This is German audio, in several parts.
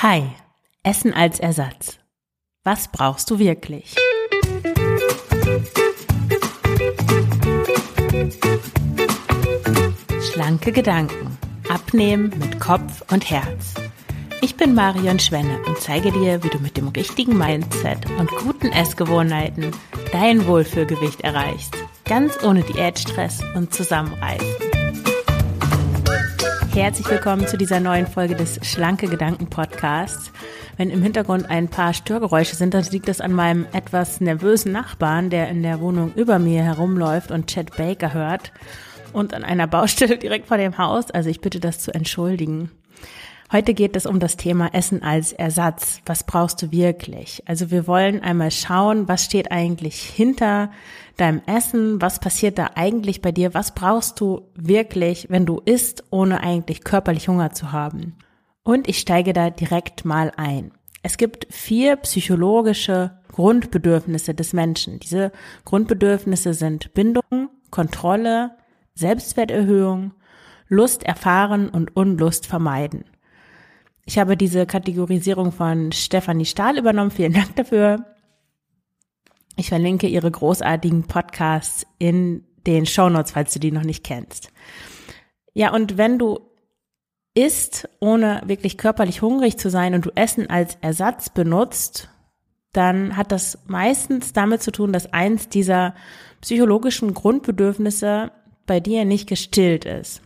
Hi, Essen als Ersatz. Was brauchst du wirklich? Schlanke Gedanken. Abnehmen mit Kopf und Herz. Ich bin Marion Schwenne und zeige dir, wie du mit dem richtigen Mindset und guten Essgewohnheiten dein Wohlfühlgewicht erreichst. Ganz ohne Diätstress und Zusammenreißen. Herzlich willkommen zu dieser neuen Folge des Schlanke Gedanken Podcasts. Wenn im Hintergrund ein paar Störgeräusche sind, dann liegt das an meinem etwas nervösen Nachbarn, der in der Wohnung über mir herumläuft und Chad Baker hört und an einer Baustelle direkt vor dem Haus. Also ich bitte das zu entschuldigen. Heute geht es um das Thema Essen als Ersatz. Was brauchst du wirklich? Also wir wollen einmal schauen, was steht eigentlich hinter deinem Essen? Was passiert da eigentlich bei dir? Was brauchst du wirklich, wenn du isst, ohne eigentlich körperlich Hunger zu haben? Und ich steige da direkt mal ein. Es gibt vier psychologische Grundbedürfnisse des Menschen. Diese Grundbedürfnisse sind Bindung, Kontrolle, Selbstwerterhöhung, Lust erfahren und Unlust vermeiden. Ich habe diese Kategorisierung von Stefanie Stahl übernommen. Vielen Dank dafür. Ich verlinke ihre großartigen Podcasts in den Show Notes, falls du die noch nicht kennst. Ja, und wenn du isst, ohne wirklich körperlich hungrig zu sein und du Essen als Ersatz benutzt, dann hat das meistens damit zu tun, dass eins dieser psychologischen Grundbedürfnisse bei dir nicht gestillt ist.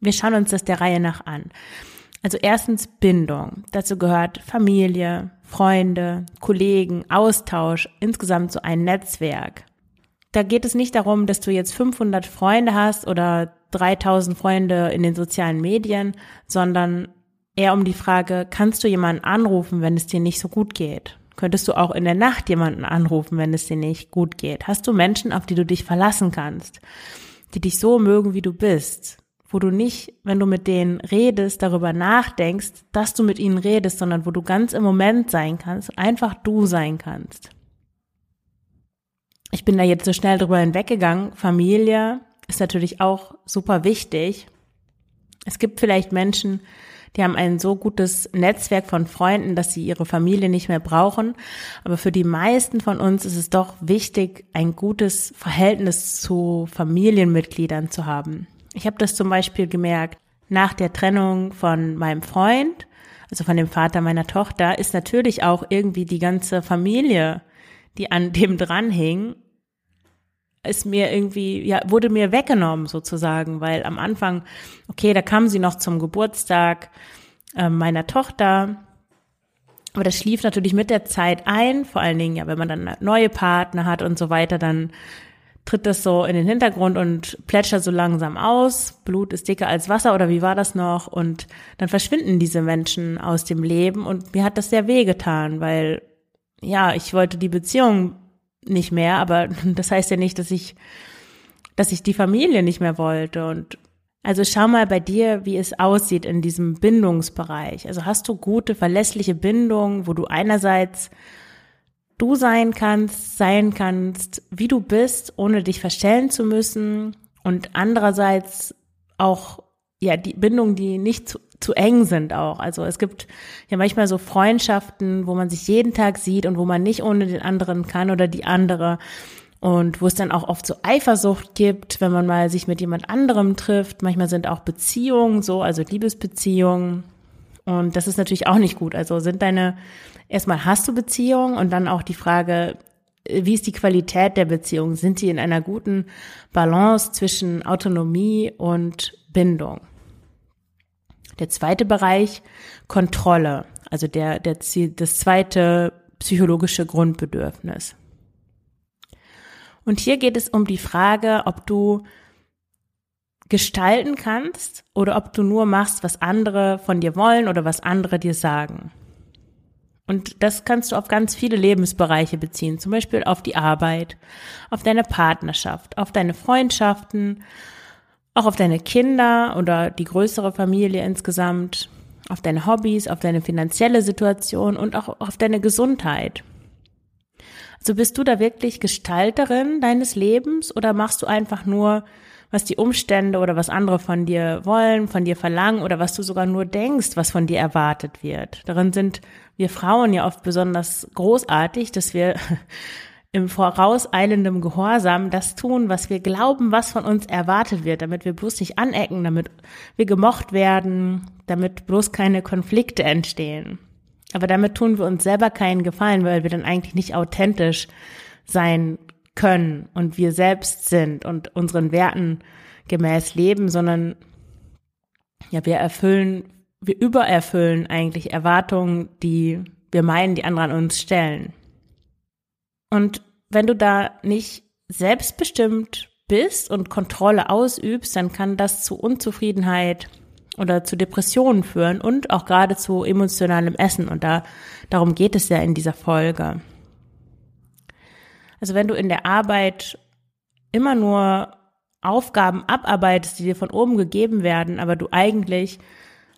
Wir schauen uns das der Reihe nach an. Also erstens Bindung. Dazu gehört Familie, Freunde, Kollegen, Austausch, insgesamt so ein Netzwerk. Da geht es nicht darum, dass du jetzt 500 Freunde hast oder 3000 Freunde in den sozialen Medien, sondern eher um die Frage, kannst du jemanden anrufen, wenn es dir nicht so gut geht? Könntest du auch in der Nacht jemanden anrufen, wenn es dir nicht gut geht? Hast du Menschen, auf die du dich verlassen kannst, die dich so mögen, wie du bist? Wo du nicht, wenn du mit denen redest, darüber nachdenkst, dass du mit ihnen redest, sondern wo du ganz im Moment sein kannst, einfach du sein kannst. Ich bin da jetzt so schnell drüber hinweggegangen. Familie ist natürlich auch super wichtig. Es gibt vielleicht Menschen, die haben ein so gutes Netzwerk von Freunden, dass sie ihre Familie nicht mehr brauchen. Aber für die meisten von uns ist es doch wichtig, ein gutes Verhältnis zu Familienmitgliedern zu haben. Ich habe das zum Beispiel gemerkt, nach der Trennung von meinem Freund, also von dem Vater meiner Tochter, ist natürlich auch irgendwie die ganze Familie, die an dem dranhing, ist mir irgendwie, ja, wurde mir weggenommen sozusagen, weil am Anfang, okay, da kam sie noch zum Geburtstag äh, meiner Tochter, aber das schlief natürlich mit der Zeit ein, vor allen Dingen, ja, wenn man dann neue Partner hat und so weiter, dann tritt das so in den Hintergrund und plätschert so langsam aus. Blut ist dicker als Wasser oder wie war das noch? Und dann verschwinden diese Menschen aus dem Leben und mir hat das sehr weh getan, weil ja, ich wollte die Beziehung nicht mehr, aber das heißt ja nicht, dass ich, dass ich die Familie nicht mehr wollte und also schau mal bei dir, wie es aussieht in diesem Bindungsbereich. Also hast du gute, verlässliche Bindungen, wo du einerseits du sein kannst, sein kannst, wie du bist, ohne dich verstellen zu müssen und andererseits auch ja die Bindungen, die nicht zu, zu eng sind auch. Also es gibt ja manchmal so Freundschaften, wo man sich jeden Tag sieht und wo man nicht ohne den anderen kann oder die andere und wo es dann auch oft so Eifersucht gibt, wenn man mal sich mit jemand anderem trifft. Manchmal sind auch Beziehungen so, also Liebesbeziehungen und das ist natürlich auch nicht gut. Also sind deine, erstmal hast du Beziehungen und dann auch die Frage, wie ist die Qualität der Beziehung? Sind sie in einer guten Balance zwischen Autonomie und Bindung? Der zweite Bereich, Kontrolle. Also der, der, das zweite psychologische Grundbedürfnis. Und hier geht es um die Frage, ob du gestalten kannst oder ob du nur machst, was andere von dir wollen oder was andere dir sagen. Und das kannst du auf ganz viele Lebensbereiche beziehen, zum Beispiel auf die Arbeit, auf deine Partnerschaft, auf deine Freundschaften, auch auf deine Kinder oder die größere Familie insgesamt, auf deine Hobbys, auf deine finanzielle Situation und auch auf deine Gesundheit. Also bist du da wirklich Gestalterin deines Lebens oder machst du einfach nur was die Umstände oder was andere von dir wollen, von dir verlangen oder was du sogar nur denkst, was von dir erwartet wird. Darin sind wir Frauen ja oft besonders großartig, dass wir im vorauseilendem Gehorsam das tun, was wir glauben, was von uns erwartet wird, damit wir bloß nicht anecken, damit wir gemocht werden, damit bloß keine Konflikte entstehen. Aber damit tun wir uns selber keinen Gefallen, weil wir dann eigentlich nicht authentisch sein können und wir selbst sind und unseren Werten gemäß leben, sondern ja, wir erfüllen, wir übererfüllen eigentlich Erwartungen, die wir meinen, die andere an uns stellen. Und wenn du da nicht selbstbestimmt bist und Kontrolle ausübst, dann kann das zu Unzufriedenheit oder zu Depressionen führen und auch gerade zu emotionalem Essen. Und da, darum geht es ja in dieser Folge. Also wenn du in der Arbeit immer nur Aufgaben abarbeitest, die dir von oben gegeben werden, aber du eigentlich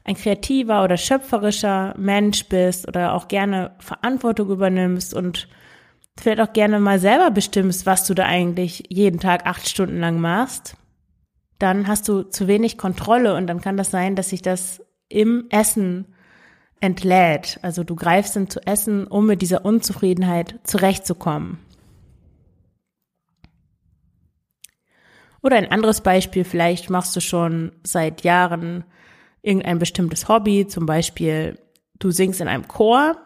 ein kreativer oder schöpferischer Mensch bist oder auch gerne Verantwortung übernimmst und vielleicht auch gerne mal selber bestimmst, was du da eigentlich jeden Tag acht Stunden lang machst, dann hast du zu wenig Kontrolle und dann kann das sein, dass sich das im Essen entlädt. Also du greifst dann zu Essen, um mit dieser Unzufriedenheit zurechtzukommen. Oder ein anderes Beispiel, vielleicht machst du schon seit Jahren irgendein bestimmtes Hobby, zum Beispiel du singst in einem Chor.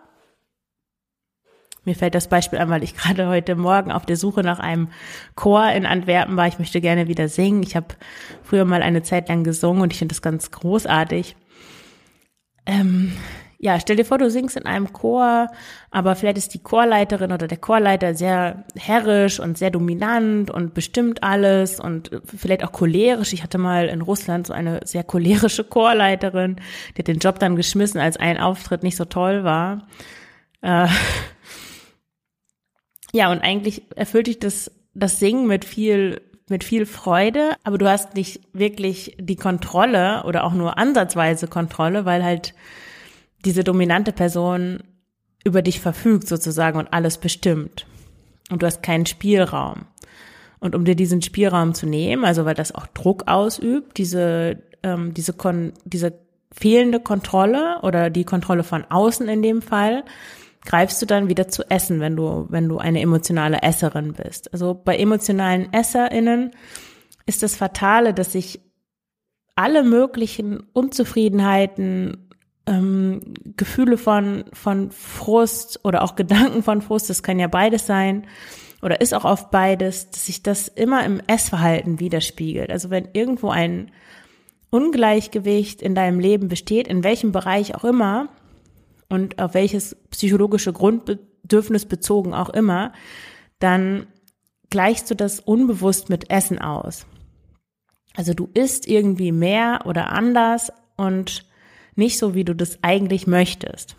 Mir fällt das Beispiel an, weil ich gerade heute Morgen auf der Suche nach einem Chor in Antwerpen war. Ich möchte gerne wieder singen. Ich habe früher mal eine Zeit lang gesungen und ich finde das ganz großartig. Ähm, ja, stell dir vor, du singst in einem Chor, aber vielleicht ist die Chorleiterin oder der Chorleiter sehr herrisch und sehr dominant und bestimmt alles und vielleicht auch cholerisch. Ich hatte mal in Russland so eine sehr cholerische Chorleiterin, die hat den Job dann geschmissen, als ein Auftritt nicht so toll war. Äh ja, und eigentlich erfüllt dich das, das Singen mit viel mit viel Freude, aber du hast nicht wirklich die Kontrolle oder auch nur ansatzweise Kontrolle, weil halt diese dominante Person über dich verfügt sozusagen und alles bestimmt. Und du hast keinen Spielraum. Und um dir diesen Spielraum zu nehmen, also weil das auch Druck ausübt, diese, ähm, diese, Kon diese fehlende Kontrolle oder die Kontrolle von außen in dem Fall, greifst du dann wieder zu Essen, wenn du, wenn du eine emotionale Esserin bist. Also bei emotionalen EsserInnen ist das Fatale, dass sich alle möglichen Unzufriedenheiten, ähm, Gefühle von, von Frust oder auch Gedanken von Frust, das kann ja beides sein oder ist auch oft beides, dass sich das immer im Essverhalten widerspiegelt. Also wenn irgendwo ein Ungleichgewicht in deinem Leben besteht, in welchem Bereich auch immer und auf welches psychologische Grundbedürfnis bezogen auch immer, dann gleichst du das unbewusst mit Essen aus. Also du isst irgendwie mehr oder anders und nicht so, wie du das eigentlich möchtest.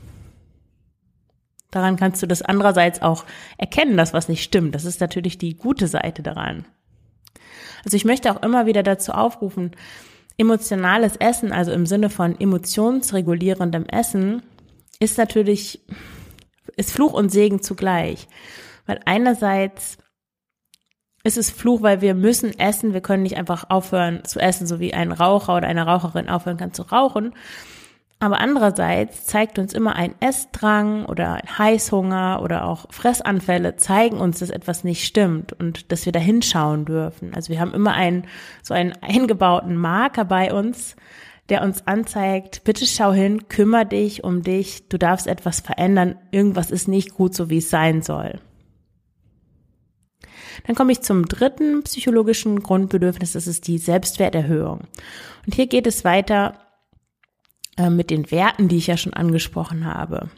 Daran kannst du das andererseits auch erkennen, dass was nicht stimmt. Das ist natürlich die gute Seite daran. Also ich möchte auch immer wieder dazu aufrufen, emotionales Essen, also im Sinne von emotionsregulierendem Essen, ist natürlich, ist Fluch und Segen zugleich. Weil einerseits ist es Fluch, weil wir müssen essen, wir können nicht einfach aufhören zu essen, so wie ein Raucher oder eine Raucherin aufhören kann zu rauchen. Aber andererseits zeigt uns immer ein Essdrang oder ein Heißhunger oder auch Fressanfälle zeigen uns, dass etwas nicht stimmt und dass wir da hinschauen dürfen. Also wir haben immer einen, so einen eingebauten Marker bei uns, der uns anzeigt, bitte schau hin, kümmere dich um dich, du darfst etwas verändern, irgendwas ist nicht gut, so wie es sein soll. Dann komme ich zum dritten psychologischen Grundbedürfnis, das ist die Selbstwerterhöhung. Und hier geht es weiter äh, mit den Werten, die ich ja schon angesprochen habe.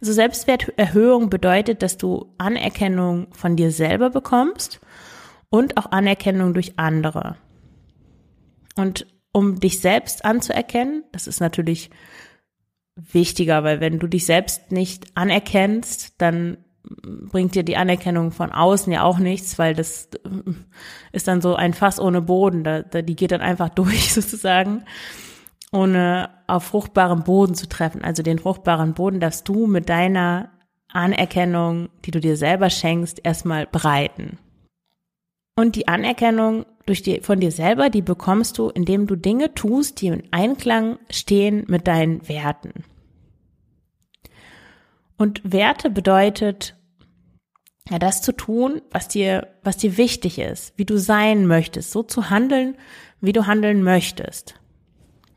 Also Selbstwerterhöhung bedeutet, dass du Anerkennung von dir selber bekommst und auch Anerkennung durch andere. Und um dich selbst anzuerkennen, das ist natürlich wichtiger, weil wenn du dich selbst nicht anerkennst, dann bringt dir die Anerkennung von außen ja auch nichts, weil das ist dann so ein Fass ohne Boden, da, da, die geht dann einfach durch sozusagen ohne auf fruchtbarem Boden zu treffen. Also den fruchtbaren Boden darfst du mit deiner Anerkennung, die du dir selber schenkst, erstmal bereiten. Und die Anerkennung durch die, von dir selber, die bekommst du, indem du Dinge tust, die im Einklang stehen mit deinen Werten. Und Werte bedeutet, ja, das zu tun, was dir, was dir wichtig ist, wie du sein möchtest, so zu handeln, wie du handeln möchtest.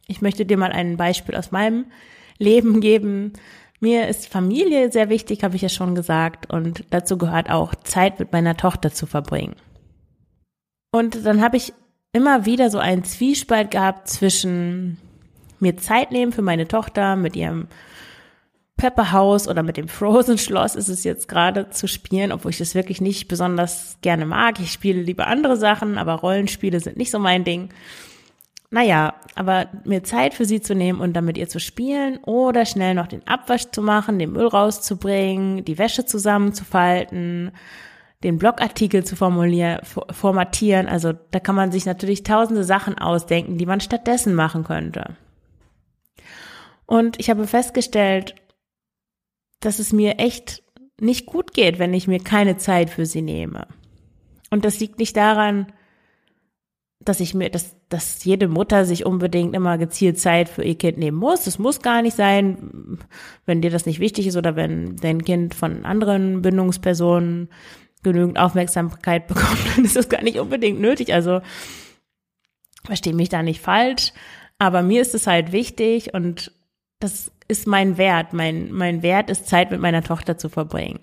Ich möchte dir mal ein Beispiel aus meinem Leben geben. Mir ist Familie sehr wichtig, habe ich ja schon gesagt, und dazu gehört auch Zeit mit meiner Tochter zu verbringen. Und dann habe ich immer wieder so einen Zwiespalt gehabt zwischen mir Zeit nehmen für meine Tochter mit ihrem Pepperhaus oder mit dem Frozen Schloss ist es jetzt gerade zu spielen, obwohl ich das wirklich nicht besonders gerne mag. Ich spiele lieber andere Sachen, aber Rollenspiele sind nicht so mein Ding. Naja, aber mir Zeit für sie zu nehmen und dann mit ihr zu spielen oder schnell noch den Abwasch zu machen, den Müll rauszubringen, die Wäsche zusammenzufalten, den Blogartikel zu formulieren, formatieren. Also da kann man sich natürlich tausende Sachen ausdenken, die man stattdessen machen könnte. Und ich habe festgestellt, dass es mir echt nicht gut geht, wenn ich mir keine Zeit für sie nehme. Und das liegt nicht daran, dass ich mir, dass, dass jede Mutter sich unbedingt immer gezielt Zeit für ihr Kind nehmen muss. Das muss gar nicht sein, wenn dir das nicht wichtig ist oder wenn dein Kind von anderen Bindungspersonen genügend Aufmerksamkeit bekommt, dann ist das gar nicht unbedingt nötig. Also verstehe mich da nicht falsch, aber mir ist es halt wichtig und das ist mein Wert. Mein, mein Wert ist Zeit mit meiner Tochter zu verbringen.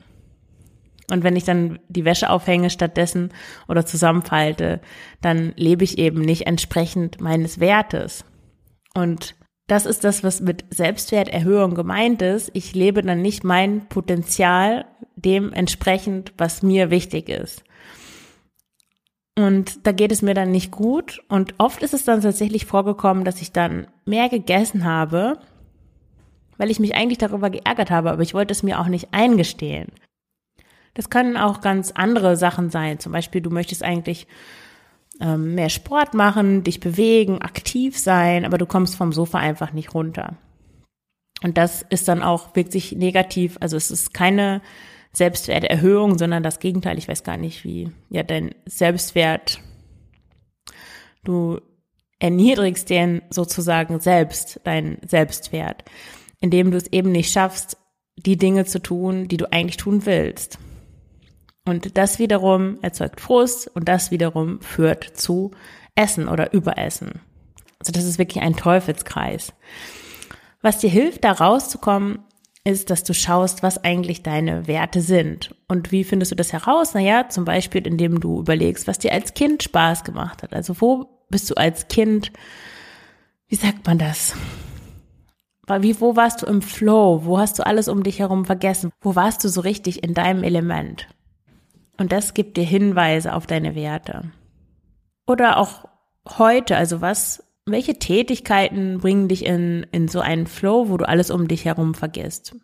Und wenn ich dann die Wäsche aufhänge stattdessen oder zusammenfalte, dann lebe ich eben nicht entsprechend meines Wertes. Und das ist das, was mit Selbstwerterhöhung gemeint ist. Ich lebe dann nicht mein Potenzial dementsprechend, was mir wichtig ist. Und da geht es mir dann nicht gut. Und oft ist es dann tatsächlich vorgekommen, dass ich dann mehr gegessen habe, weil ich mich eigentlich darüber geärgert habe, aber ich wollte es mir auch nicht eingestehen. Das können auch ganz andere Sachen sein. Zum Beispiel, du möchtest eigentlich ähm, mehr Sport machen, dich bewegen, aktiv sein, aber du kommst vom Sofa einfach nicht runter. Und das ist dann auch wirkt sich negativ. Also es ist keine Selbstwerterhöhung, sondern das Gegenteil. Ich weiß gar nicht, wie ja dein Selbstwert. Du erniedrigst den sozusagen selbst, deinen Selbstwert, indem du es eben nicht schaffst, die Dinge zu tun, die du eigentlich tun willst. Und das wiederum erzeugt Frust und das wiederum führt zu Essen oder Überessen. Also das ist wirklich ein Teufelskreis. Was dir hilft, da rauszukommen, ist, dass du schaust, was eigentlich deine Werte sind. Und wie findest du das heraus? Naja, zum Beispiel, indem du überlegst, was dir als Kind Spaß gemacht hat. Also wo bist du als Kind, wie sagt man das? Wie, wo warst du im Flow? Wo hast du alles um dich herum vergessen? Wo warst du so richtig in deinem Element? Und das gibt dir Hinweise auf deine Werte. Oder auch heute, also was, welche Tätigkeiten bringen dich in, in so einen Flow, wo du alles um dich herum vergisst?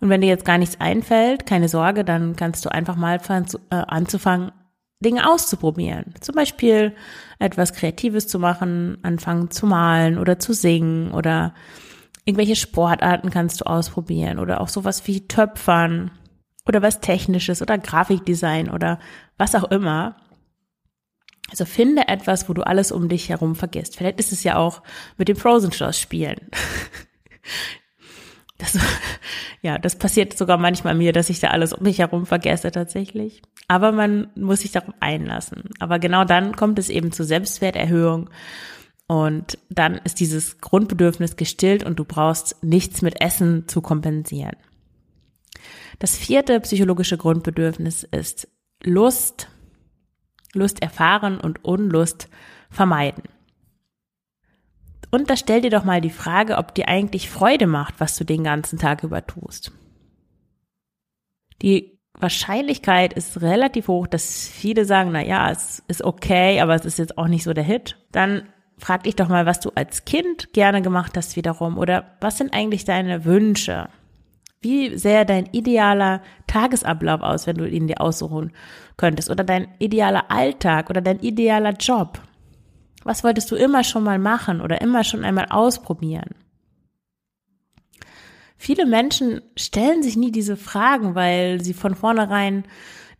Und wenn dir jetzt gar nichts einfällt, keine Sorge, dann kannst du einfach mal äh, anzufangen, Dinge auszuprobieren. Zum Beispiel etwas Kreatives zu machen, anfangen zu malen oder zu singen oder irgendwelche Sportarten kannst du ausprobieren oder auch sowas wie Töpfern oder was Technisches oder Grafikdesign oder was auch immer. Also finde etwas, wo du alles um dich herum vergisst. Vielleicht ist es ja auch mit dem Frozen Schloss spielen. Das, ja, das passiert sogar manchmal mir, dass ich da alles um mich herum vergesse tatsächlich. Aber man muss sich darauf einlassen. Aber genau dann kommt es eben zur Selbstwerterhöhung. Und dann ist dieses Grundbedürfnis gestillt und du brauchst nichts mit Essen zu kompensieren. Das vierte psychologische Grundbedürfnis ist Lust, Lust erfahren und Unlust vermeiden. Und da stell dir doch mal die Frage, ob dir eigentlich Freude macht, was du den ganzen Tag über tust. Die Wahrscheinlichkeit ist relativ hoch, dass viele sagen, na ja, es ist okay, aber es ist jetzt auch nicht so der Hit. Dann frag dich doch mal, was du als Kind gerne gemacht hast wiederum oder was sind eigentlich deine Wünsche? Wie sähe dein idealer Tagesablauf aus, wenn du ihn dir aussuchen könntest? Oder dein idealer Alltag oder dein idealer Job? Was wolltest du immer schon mal machen oder immer schon einmal ausprobieren? Viele Menschen stellen sich nie diese Fragen, weil sie von vornherein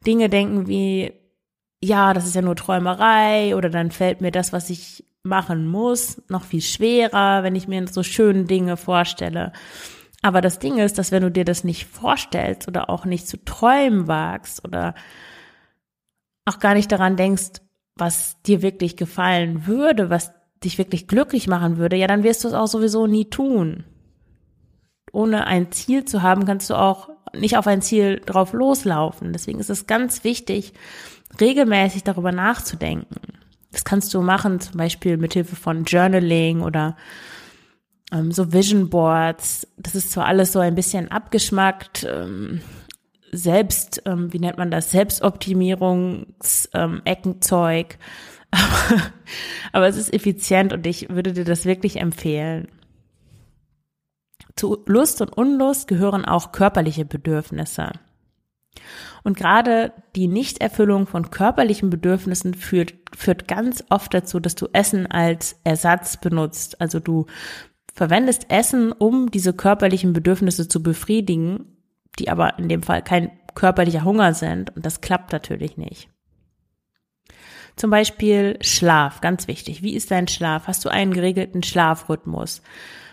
Dinge denken wie, ja, das ist ja nur Träumerei oder dann fällt mir das, was ich machen muss, noch viel schwerer, wenn ich mir so schöne Dinge vorstelle. Aber das Ding ist, dass wenn du dir das nicht vorstellst oder auch nicht zu träumen wagst oder auch gar nicht daran denkst, was dir wirklich gefallen würde, was dich wirklich glücklich machen würde, ja, dann wirst du es auch sowieso nie tun. Ohne ein Ziel zu haben, kannst du auch nicht auf ein Ziel drauf loslaufen. Deswegen ist es ganz wichtig, regelmäßig darüber nachzudenken. Das kannst du machen, zum Beispiel mit Hilfe von Journaling oder ähm, so Vision Boards. Das ist zwar alles so ein bisschen abgeschmackt, ähm, selbst, ähm, wie nennt man das, Selbstoptimierungs-Eckenzeug. Ähm, aber, aber es ist effizient und ich würde dir das wirklich empfehlen. Zu Lust und Unlust gehören auch körperliche Bedürfnisse. Und gerade die Nichterfüllung von körperlichen Bedürfnissen führt, führt ganz oft dazu, dass du Essen als Ersatz benutzt. Also du verwendest Essen, um diese körperlichen Bedürfnisse zu befriedigen, die aber in dem Fall kein körperlicher Hunger sind. Und das klappt natürlich nicht. Zum Beispiel Schlaf, ganz wichtig. Wie ist dein Schlaf? Hast du einen geregelten Schlafrhythmus?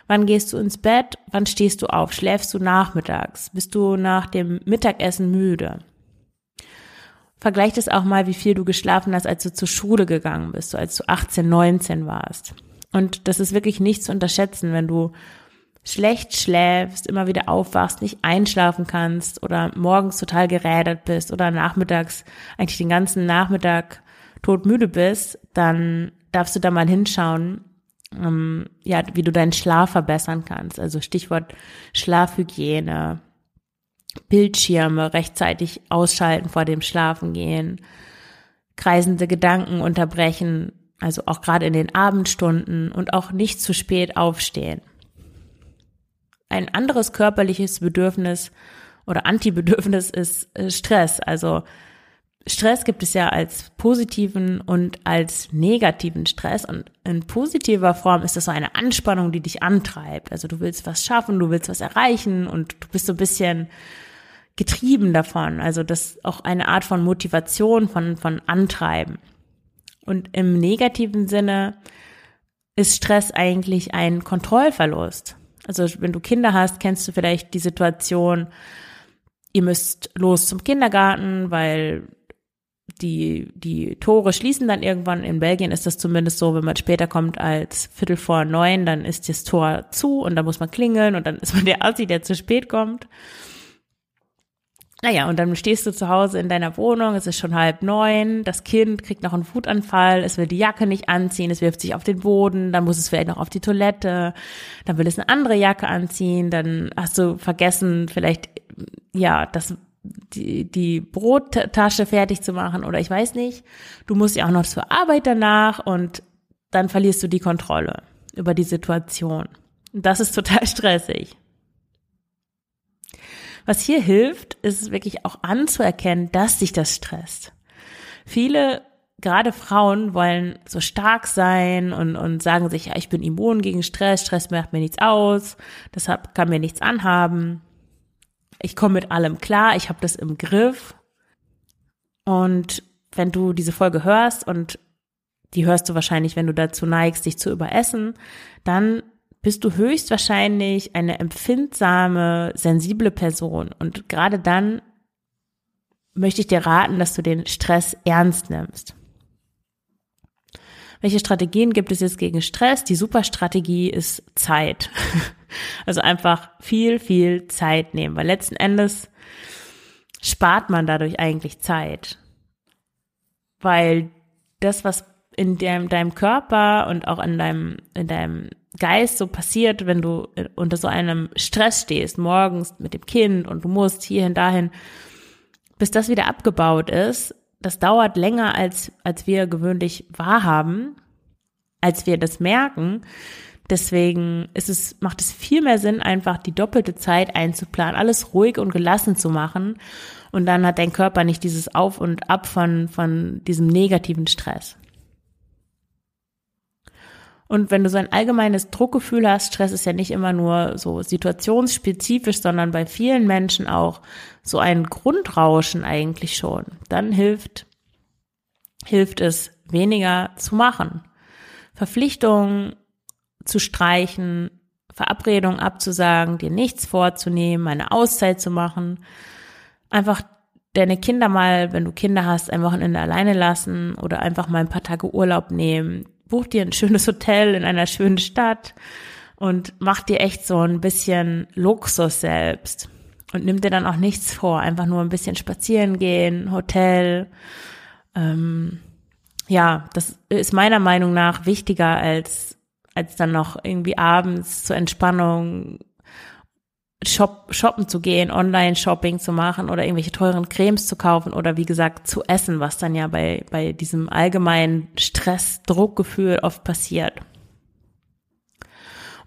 Wann gehst du ins Bett? Wann stehst du auf? Schläfst du nachmittags? Bist du nach dem Mittagessen müde? Vergleich das auch mal, wie viel du geschlafen hast, als du zur Schule gegangen bist, so als du 18, 19 warst. Und das ist wirklich nicht zu unterschätzen, wenn du schlecht schläfst, immer wieder aufwachst, nicht einschlafen kannst oder morgens total gerädert bist oder nachmittags eigentlich den ganzen Nachmittag todmüde bist, dann darfst du da mal hinschauen, ähm, ja, wie du deinen Schlaf verbessern kannst. Also Stichwort Schlafhygiene, Bildschirme rechtzeitig ausschalten vor dem Schlafengehen, kreisende Gedanken unterbrechen, also auch gerade in den Abendstunden und auch nicht zu spät aufstehen. Ein anderes körperliches Bedürfnis oder Antibedürfnis ist äh, Stress. Also Stress gibt es ja als positiven und als negativen Stress. Und in positiver Form ist das so eine Anspannung, die dich antreibt. Also du willst was schaffen, du willst was erreichen und du bist so ein bisschen getrieben davon. Also das ist auch eine Art von Motivation, von, von Antreiben. Und im negativen Sinne ist Stress eigentlich ein Kontrollverlust. Also wenn du Kinder hast, kennst du vielleicht die Situation, ihr müsst los zum Kindergarten, weil die, die Tore schließen dann irgendwann. In Belgien ist das zumindest so, wenn man später kommt als Viertel vor neun, dann ist das Tor zu und dann muss man klingeln und dann ist man der Assi, der zu spät kommt. Naja, und dann stehst du zu Hause in deiner Wohnung, es ist schon halb neun, das Kind kriegt noch einen Wutanfall, es will die Jacke nicht anziehen, es wirft sich auf den Boden, dann muss es vielleicht noch auf die Toilette, dann will es eine andere Jacke anziehen, dann hast du vergessen, vielleicht, ja, das die, die Brottasche fertig zu machen oder ich weiß nicht. Du musst ja auch noch zur Arbeit danach und dann verlierst du die Kontrolle über die Situation. Und das ist total stressig. Was hier hilft, ist wirklich auch anzuerkennen, dass sich das stresst. Viele, gerade Frauen, wollen so stark sein und, und sagen sich, ja, ich bin immun gegen Stress, Stress macht mir nichts aus, deshalb kann mir nichts anhaben ich komme mit allem klar, ich habe das im Griff. Und wenn du diese Folge hörst und die hörst du wahrscheinlich, wenn du dazu neigst, dich zu überessen, dann bist du höchstwahrscheinlich eine empfindsame, sensible Person. Und gerade dann möchte ich dir raten, dass du den Stress ernst nimmst. Welche Strategien gibt es jetzt gegen Stress? Die Superstrategie ist Zeit. Also einfach viel, viel Zeit nehmen, weil letzten Endes spart man dadurch eigentlich Zeit. Weil das, was in deinem, deinem Körper und auch in deinem, in deinem Geist so passiert, wenn du unter so einem Stress stehst, morgens mit dem Kind und du musst hierhin, dahin, bis das wieder abgebaut ist, das dauert länger, als, als wir gewöhnlich wahrhaben, als wir das merken. Deswegen ist es, macht es viel mehr Sinn, einfach die doppelte Zeit einzuplanen, alles ruhig und gelassen zu machen. Und dann hat dein Körper nicht dieses Auf und Ab von, von diesem negativen Stress. Und wenn du so ein allgemeines Druckgefühl hast, Stress ist ja nicht immer nur so situationsspezifisch, sondern bei vielen Menschen auch so ein Grundrauschen eigentlich schon, dann hilft hilft es, weniger zu machen. Verpflichtungen zu streichen, Verabredungen abzusagen, dir nichts vorzunehmen, eine Auszeit zu machen, einfach deine Kinder mal, wenn du Kinder hast, ein Wochenende alleine lassen oder einfach mal ein paar Tage Urlaub nehmen. Buch dir ein schönes Hotel in einer schönen Stadt und mach dir echt so ein bisschen Luxus selbst und nimm dir dann auch nichts vor. Einfach nur ein bisschen spazieren gehen, Hotel. Ähm, ja, das ist meiner Meinung nach wichtiger als als dann noch irgendwie abends zur Entspannung Shop, shoppen zu gehen, Online-Shopping zu machen oder irgendwelche teuren Cremes zu kaufen oder wie gesagt zu essen, was dann ja bei, bei diesem allgemeinen Stress, Druckgefühl oft passiert.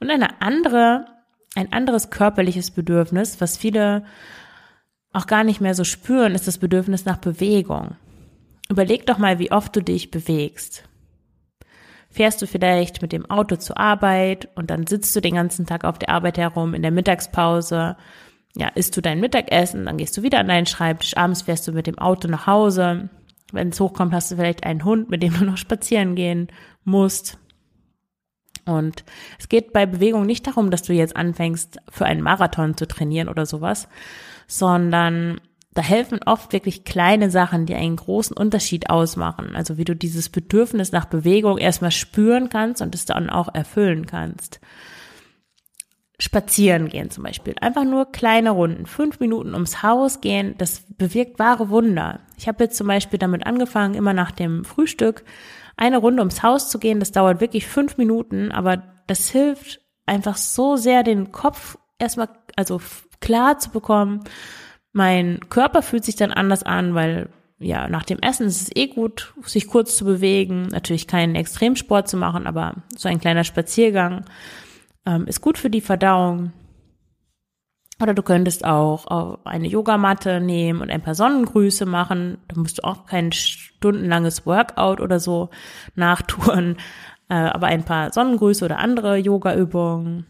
Und eine andere, ein anderes körperliches Bedürfnis, was viele auch gar nicht mehr so spüren, ist das Bedürfnis nach Bewegung. Überleg doch mal, wie oft du dich bewegst fährst du vielleicht mit dem Auto zur Arbeit und dann sitzt du den ganzen Tag auf der Arbeit herum, in der Mittagspause, ja, isst du dein Mittagessen, dann gehst du wieder an deinen Schreibtisch, abends fährst du mit dem Auto nach Hause. Wenn es hochkommt, hast du vielleicht einen Hund, mit dem du noch spazieren gehen musst. Und es geht bei Bewegung nicht darum, dass du jetzt anfängst, für einen Marathon zu trainieren oder sowas, sondern da helfen oft wirklich kleine Sachen, die einen großen Unterschied ausmachen. Also wie du dieses Bedürfnis nach Bewegung erstmal spüren kannst und es dann auch erfüllen kannst. Spazieren gehen zum Beispiel. Einfach nur kleine Runden. Fünf Minuten ums Haus gehen, das bewirkt wahre Wunder. Ich habe jetzt zum Beispiel damit angefangen, immer nach dem Frühstück eine Runde ums Haus zu gehen. Das dauert wirklich fünf Minuten, aber das hilft einfach so sehr, den Kopf erstmal, also klar zu bekommen mein Körper fühlt sich dann anders an, weil ja, nach dem Essen ist es eh gut, sich kurz zu bewegen. Natürlich keinen Extremsport zu machen, aber so ein kleiner Spaziergang ähm, ist gut für die Verdauung. Oder du könntest auch eine Yogamatte nehmen und ein paar Sonnengrüße machen. Da musst du auch kein stundenlanges Workout oder so nachtun, äh, aber ein paar Sonnengrüße oder andere Yoga-Übungen.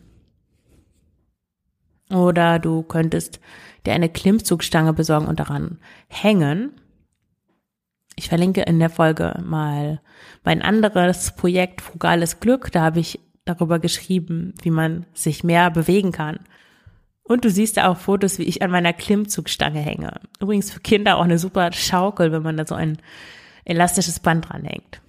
Oder du könntest dir eine Klimmzugstange besorgen und daran hängen. Ich verlinke in der Folge mal mein anderes Projekt Frugales Glück. Da habe ich darüber geschrieben, wie man sich mehr bewegen kann. Und du siehst da auch Fotos, wie ich an meiner Klimmzugstange hänge. Übrigens für Kinder auch eine super Schaukel, wenn man da so ein elastisches Band dran hängt.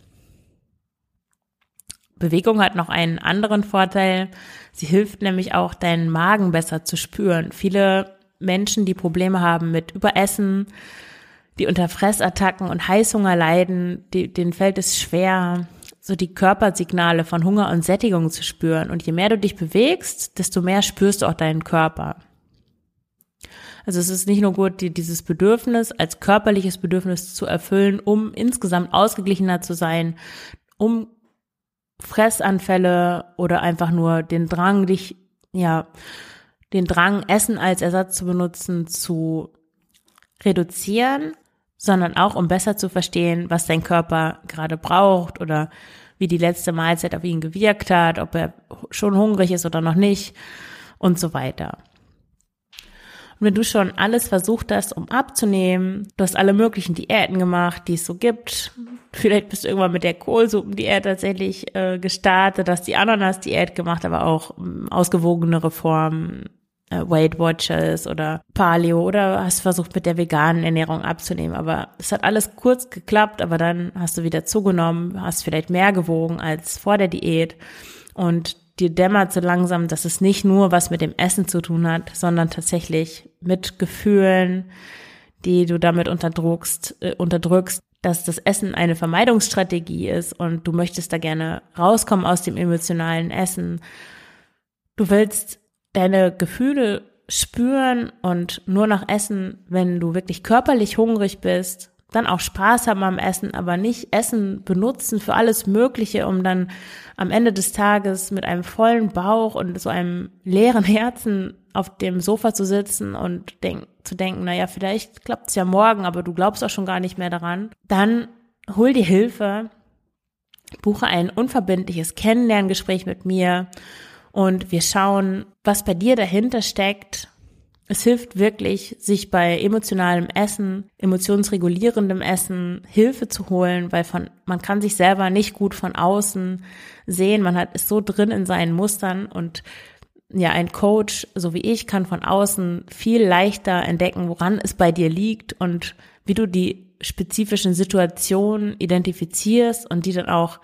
Bewegung hat noch einen anderen Vorteil. Sie hilft nämlich auch, deinen Magen besser zu spüren. Viele Menschen, die Probleme haben mit Überessen, die unter Fressattacken und Heißhunger leiden, die, denen fällt es schwer, so die Körpersignale von Hunger und Sättigung zu spüren. Und je mehr du dich bewegst, desto mehr spürst du auch deinen Körper. Also es ist nicht nur gut, die, dieses Bedürfnis als körperliches Bedürfnis zu erfüllen, um insgesamt ausgeglichener zu sein, um Fressanfälle oder einfach nur den Drang, dich, ja, den Drang, Essen als Ersatz zu benutzen, zu reduzieren, sondern auch, um besser zu verstehen, was dein Körper gerade braucht oder wie die letzte Mahlzeit auf ihn gewirkt hat, ob er schon hungrig ist oder noch nicht und so weiter. Und wenn du schon alles versucht hast, um abzunehmen, du hast alle möglichen Diäten gemacht, die es so gibt, vielleicht bist du irgendwann mit der Kohlsuppendiät tatsächlich äh, gestartet, hast die Ananas-Diät gemacht, aber auch ähm, ausgewogenere Formen, Weight Watchers oder Paleo oder hast versucht mit der veganen Ernährung abzunehmen, aber es hat alles kurz geklappt, aber dann hast du wieder zugenommen, hast vielleicht mehr gewogen als vor der Diät und dir dämmert so langsam, dass es nicht nur was mit dem Essen zu tun hat, sondern tatsächlich mit Gefühlen, die du damit unterdrückst, äh, unterdrückst, dass das Essen eine Vermeidungsstrategie ist und du möchtest da gerne rauskommen aus dem emotionalen Essen. Du willst deine Gefühle spüren und nur noch essen, wenn du wirklich körperlich hungrig bist dann auch Spaß haben am Essen, aber nicht Essen benutzen für alles Mögliche, um dann am Ende des Tages mit einem vollen Bauch und so einem leeren Herzen auf dem Sofa zu sitzen und denk, zu denken, naja, vielleicht klappt es ja morgen, aber du glaubst auch schon gar nicht mehr daran. Dann hol dir Hilfe, buche ein unverbindliches Kennenlerngespräch mit mir und wir schauen, was bei dir dahinter steckt, Es hilft wirklich, sich bei emotionalem Essen, emotionsregulierendem Essen Hilfe zu holen, weil von, man kann sich selber nicht gut von außen sehen. Man hat, ist so drin in seinen Mustern und ja, ein Coach, so wie ich, kann von außen viel leichter entdecken, woran es bei dir liegt und wie du die spezifischen Situationen identifizierst und die dann auch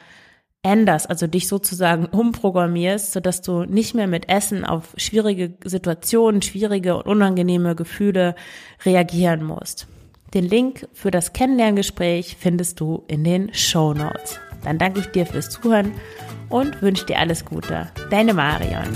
änderst, also dich sozusagen umprogrammierst, sodass du nicht mehr mit Essen auf schwierige Situationen, schwierige und unangenehme Gefühle reagieren musst. Den Link für das Kennenlerngespräch findest du in den Show Notes. Dann danke ich dir fürs Zuhören und wünsche dir alles Gute. Deine Marion.